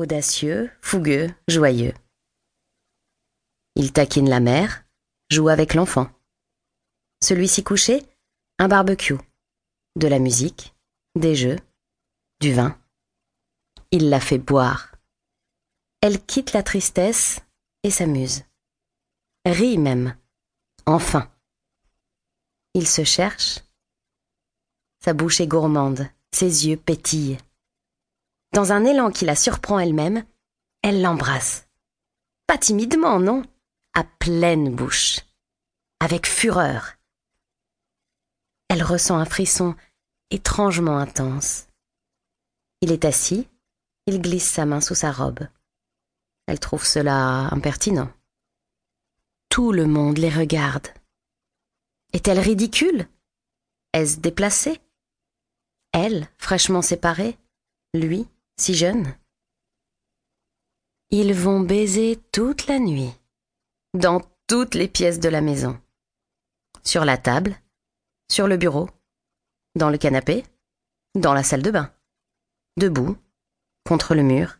audacieux, fougueux, joyeux. Il taquine la mère, joue avec l'enfant. Celui-ci couché, un barbecue, de la musique, des jeux, du vin. Il la fait boire. Elle quitte la tristesse et s'amuse. Rit même. Enfin. Il se cherche. Sa bouche est gourmande, ses yeux pétillent. Dans un élan qui la surprend elle-même, elle l'embrasse. Pas timidement, non, à pleine bouche, avec fureur. Elle ressent un frisson étrangement intense. Il est assis, il glisse sa main sous sa robe. Elle trouve cela impertinent. Tout le monde les regarde. Est-elle ridicule? Est-ce déplacée Elle, fraîchement séparée Lui, si jeune Ils vont baiser toute la nuit, dans toutes les pièces de la maison. Sur la table, sur le bureau, dans le canapé, dans la salle de bain, debout, contre le mur,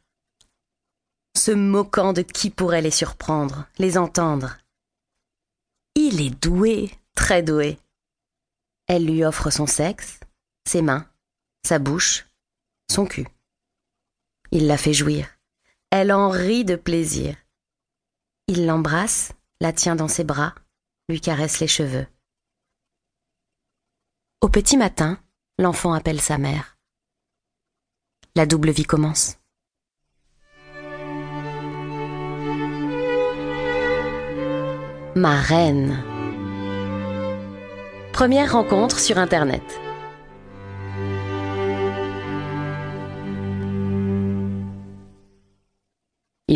se moquant de qui pourrait les surprendre, les entendre. Il est doué, très doué. Elle lui offre son sexe, ses mains, sa bouche, son cul. Il la fait jouir. Elle en rit de plaisir. Il l'embrasse, la tient dans ses bras, lui caresse les cheveux. Au petit matin, l'enfant appelle sa mère. La double vie commence. Ma reine. Première rencontre sur Internet.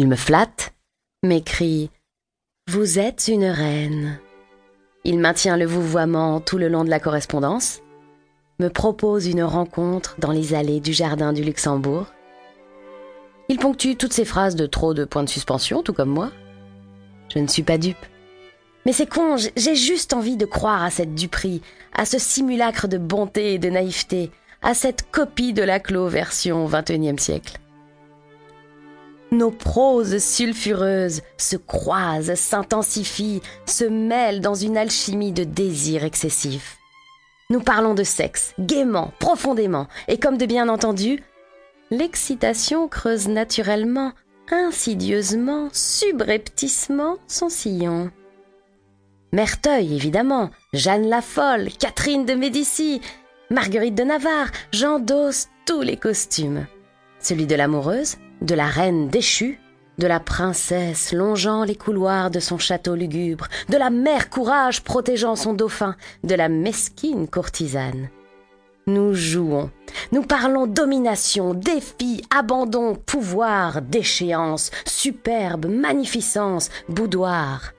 Il me flatte, m'écrit Vous êtes une reine. Il maintient le vouvoiement tout le long de la correspondance, me propose une rencontre dans les allées du jardin du Luxembourg. Il ponctue toutes ses phrases de trop de points de suspension, tout comme moi. Je ne suis pas dupe. Mais c'est con, j'ai juste envie de croire à cette duperie, à ce simulacre de bonté et de naïveté, à cette copie de la Clos version XXIe siècle. Nos proses sulfureuses se croisent, s'intensifient, se mêlent dans une alchimie de désir excessif. Nous parlons de sexe, gaiement, profondément, et comme de bien entendu, l'excitation creuse naturellement, insidieusement, subrepticement son sillon. Merteuil, évidemment, Jeanne la Folle, Catherine de Médicis, Marguerite de Navarre, j'endosse tous les costumes. Celui de l'amoureuse, de la reine déchue, de la princesse longeant les couloirs de son château lugubre, de la mère courage protégeant son dauphin, de la mesquine courtisane. Nous jouons, nous parlons domination, défi, abandon, pouvoir, déchéance, superbe, magnificence, boudoir.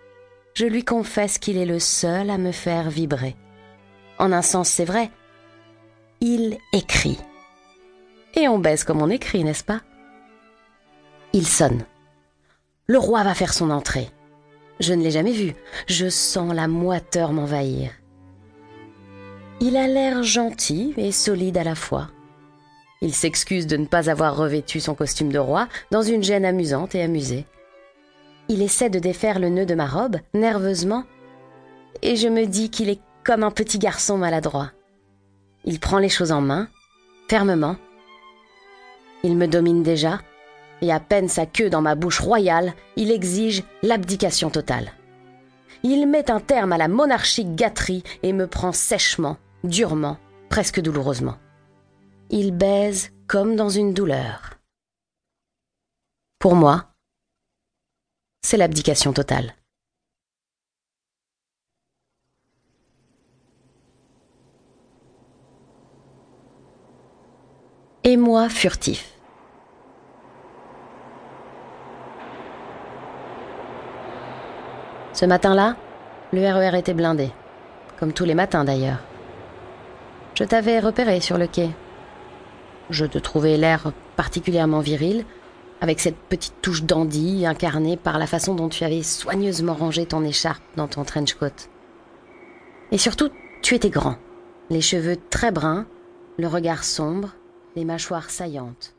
Je lui confesse qu'il est le seul à me faire vibrer. En un sens, c'est vrai. Il écrit. Et on baisse comme on écrit, n'est-ce pas? Il sonne. Le roi va faire son entrée. Je ne l'ai jamais vu. Je sens la moiteur m'envahir. Il a l'air gentil et solide à la fois. Il s'excuse de ne pas avoir revêtu son costume de roi dans une gêne amusante et amusée. Il essaie de défaire le nœud de ma robe, nerveusement, et je me dis qu'il est comme un petit garçon maladroit. Il prend les choses en main, fermement. Il me domine déjà, et à peine sa queue dans ma bouche royale, il exige l'abdication totale. Il met un terme à la monarchique gâterie et me prend sèchement, durement, presque douloureusement. Il baise comme dans une douleur. Pour moi, c'est l'abdication totale. Et moi furtif. Ce matin-là, le RER e était blindé, comme tous les matins d'ailleurs. Je t'avais repéré sur le quai. Je te trouvais l'air particulièrement viril, avec cette petite touche dandy incarnée par la façon dont tu avais soigneusement rangé ton écharpe dans ton trench coat. Et surtout, tu étais grand, les cheveux très bruns, le regard sombre, les mâchoires saillantes.